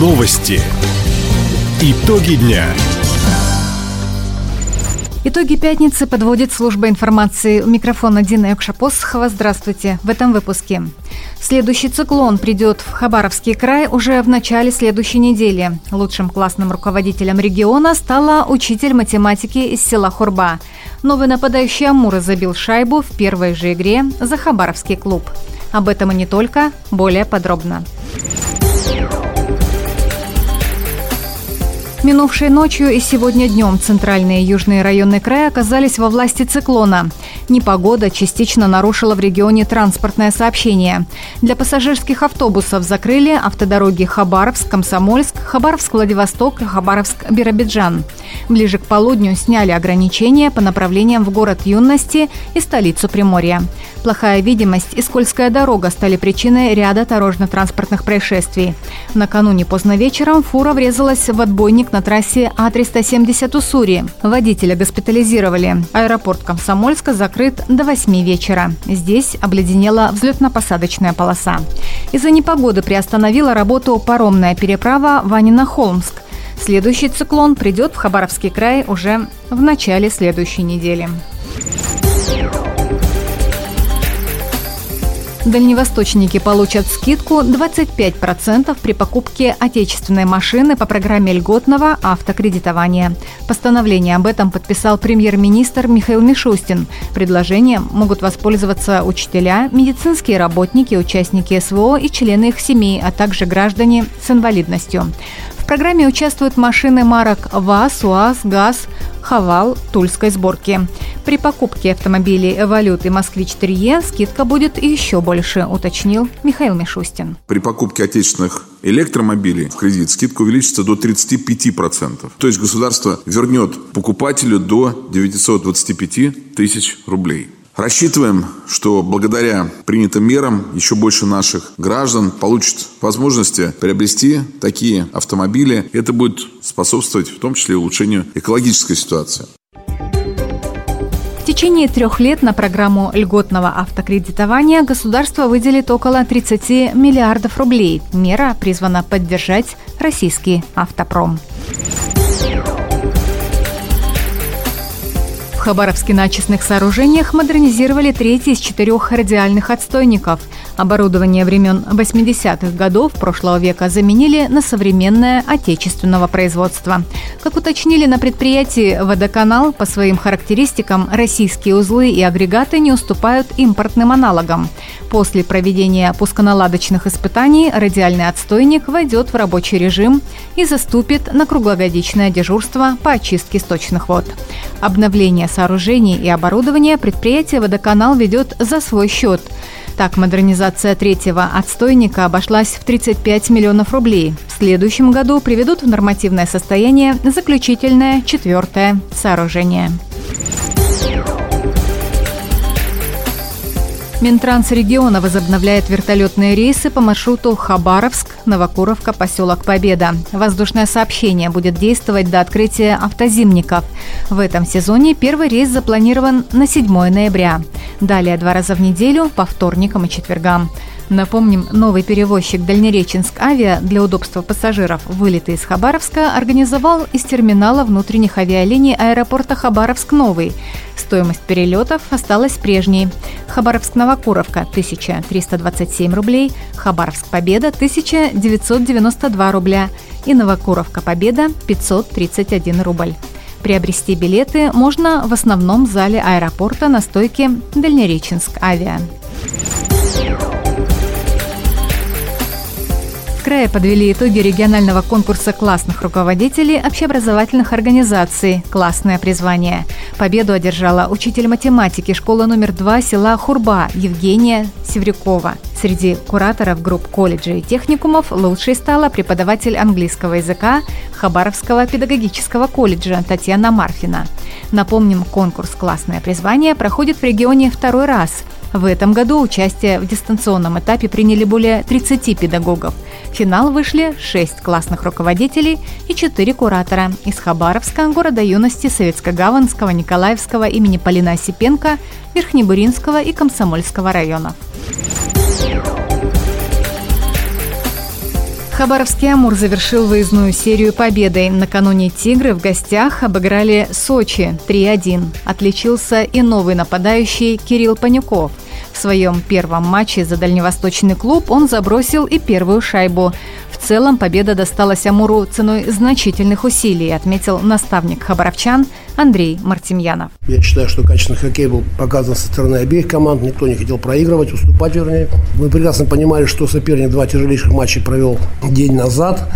Новости. Итоги дня. Итоги пятницы подводит служба информации. У микрофона Дина Экшапосхова. Здравствуйте. В этом выпуске. Следующий циклон придет в Хабаровский край уже в начале следующей недели. Лучшим классным руководителем региона стала учитель математики из села Хурба. Новый нападающий Амура забил шайбу в первой же игре за Хабаровский клуб. Об этом и не только, более подробно. Минувшей ночью и сегодня днем центральные и южные районы края оказались во власти циклона. Непогода частично нарушила в регионе транспортное сообщение. Для пассажирских автобусов закрыли автодороги Хабаровск, Комсомольск, Хабаровск-Владивосток, Хабаровск-Биробиджан. Ближе к полудню сняли ограничения по направлениям в город Юности и столицу Приморья. Плохая видимость и скользкая дорога стали причиной ряда дорожно-транспортных происшествий. Накануне поздно вечером фура врезалась в отбойник на трассе А370 Уссури. Водителя госпитализировали. Аэропорт Комсомольска закрыт до 8 вечера. Здесь обледенела взлетно-посадочная полоса. Из-за непогоды приостановила работу паромная переправа Ванина-Холмск. Следующий циклон придет в Хабаровский край уже в начале следующей недели. Дальневосточники получат скидку 25% при покупке отечественной машины по программе льготного автокредитования. Постановление об этом подписал премьер-министр Михаил Мишустин. Предложением могут воспользоваться учителя, медицинские работники, участники СВО и члены их семей, а также граждане с инвалидностью. В программе участвуют машины марок ВАЗ, УАЗ, ГАЗ, Хавал тульской сборки. При покупке автомобилей «Эволют» и «Москвич-3Е» скидка будет еще больше, уточнил Михаил Мишустин. При покупке отечественных электромобилей в кредит скидка увеличится до 35%. То есть государство вернет покупателю до 925 тысяч рублей. Рассчитываем, что благодаря принятым мерам еще больше наших граждан получат возможности приобрести такие автомобили. Это будет способствовать в том числе улучшению экологической ситуации. В течение трех лет на программу льготного автокредитования государство выделит около 30 миллиардов рублей. Мера призвана поддержать российский автопром. В Хабаровске на очистных сооружениях модернизировали третий из четырех радиальных отстойников. Оборудование времен 80-х годов прошлого века заменили на современное отечественного производства. Как уточнили на предприятии «Водоканал», по своим характеристикам российские узлы и агрегаты не уступают импортным аналогам. После проведения пусконаладочных испытаний радиальный отстойник войдет в рабочий режим и заступит на круглогодичное дежурство по очистке сточных вод. Обновление сооружений и оборудования предприятие «Водоканал» ведет за свой счет. Так, модернизация третьего отстойника обошлась в 35 миллионов рублей. В следующем году приведут в нормативное состояние заключительное четвертое сооружение. Минтранс региона возобновляет вертолетные рейсы по маршруту Хабаровск, Новокуровка, поселок Победа. Воздушное сообщение будет действовать до открытия автозимников. В этом сезоне первый рейс запланирован на 7 ноября. Далее два раза в неделю по вторникам и четвергам. Напомним, новый перевозчик Дальнереченск Авиа для удобства пассажиров вылеты из Хабаровска организовал из терминала внутренних авиалиний аэропорта Хабаровск-Новый. Стоимость перелетов осталась прежней. Хабаровск-Новокуровка – 1327 рублей, Хабаровск-Победа – 1992 рубля и Новокуровка-Победа – 531 рубль. Приобрести билеты можно в основном зале аэропорта на стойке Дальнереченск Авиа. В крае подвели итоги регионального конкурса классных руководителей общеобразовательных организаций «Классное призвание». Победу одержала учитель математики школы номер 2 села Хурба Евгения Севрюкова. Среди кураторов групп колледжей и техникумов лучшей стала преподаватель английского языка Хабаровского педагогического колледжа Татьяна Марфина. Напомним, конкурс «Классное призвание» проходит в регионе второй раз – в этом году участие в дистанционном этапе приняли более 30 педагогов. В финал вышли 6 классных руководителей и 4 куратора из Хабаровска, города юности Советско-Гаванского, Николаевского имени Полина Осипенко, Верхнебуринского и Комсомольского районов. Хабаровский «Амур» завершил выездную серию победой. Накануне «Тигры» в гостях обыграли Сочи 3-1. Отличился и новый нападающий Кирилл Панюков. Своем первом матче за дальневосточный клуб он забросил и первую шайбу. В целом победа досталась Амуру ценой значительных усилий, отметил наставник хабаровчан Андрей Мартемьянов. Я считаю, что качественный хоккей был показан со стороны обеих команд. Никто не хотел проигрывать, уступать вернее. Мы прекрасно понимали, что соперник два тяжелейших матча провел день назад.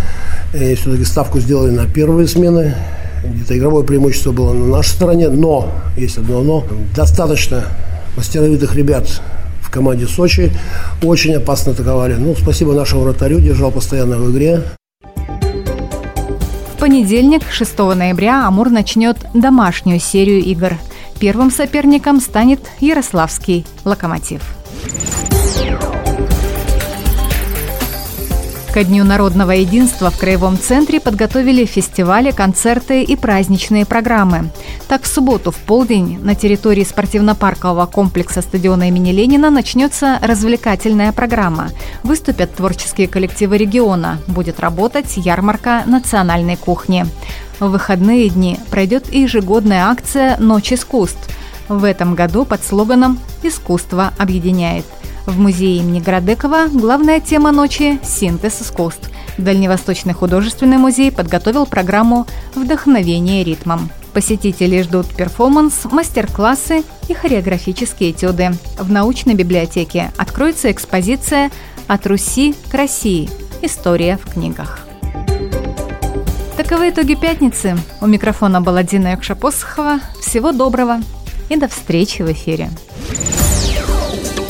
И все-таки ставку сделали на первые смены. Где-то игровое преимущество было на нашей стороне, но, есть одно но, достаточно мастеровитых ребят в команде Сочи. Очень опасно атаковали. Ну, спасибо нашему вратарю, держал постоянно в игре. В понедельник, 6 ноября, Амур начнет домашнюю серию игр. Первым соперником станет Ярославский «Локомотив». Ко Дню народного единства в Краевом центре подготовили фестивали, концерты и праздничные программы. Так, в субботу в полдень на территории спортивно-паркового комплекса стадиона имени Ленина начнется развлекательная программа. Выступят творческие коллективы региона. Будет работать ярмарка национальной кухни. В выходные дни пройдет и ежегодная акция «Ночь искусств». В этом году под слоганом «Искусство объединяет». В музее имени Градекова главная тема ночи – синтез искусств. Дальневосточный художественный музей подготовил программу «Вдохновение ритмом». Посетители ждут перформанс, мастер-классы и хореографические этюды. В научной библиотеке откроется экспозиция «От Руси к России. История в книгах». Таковы итоги пятницы. У микрофона была Дина Якшапосхова. Всего доброго и до встречи в эфире.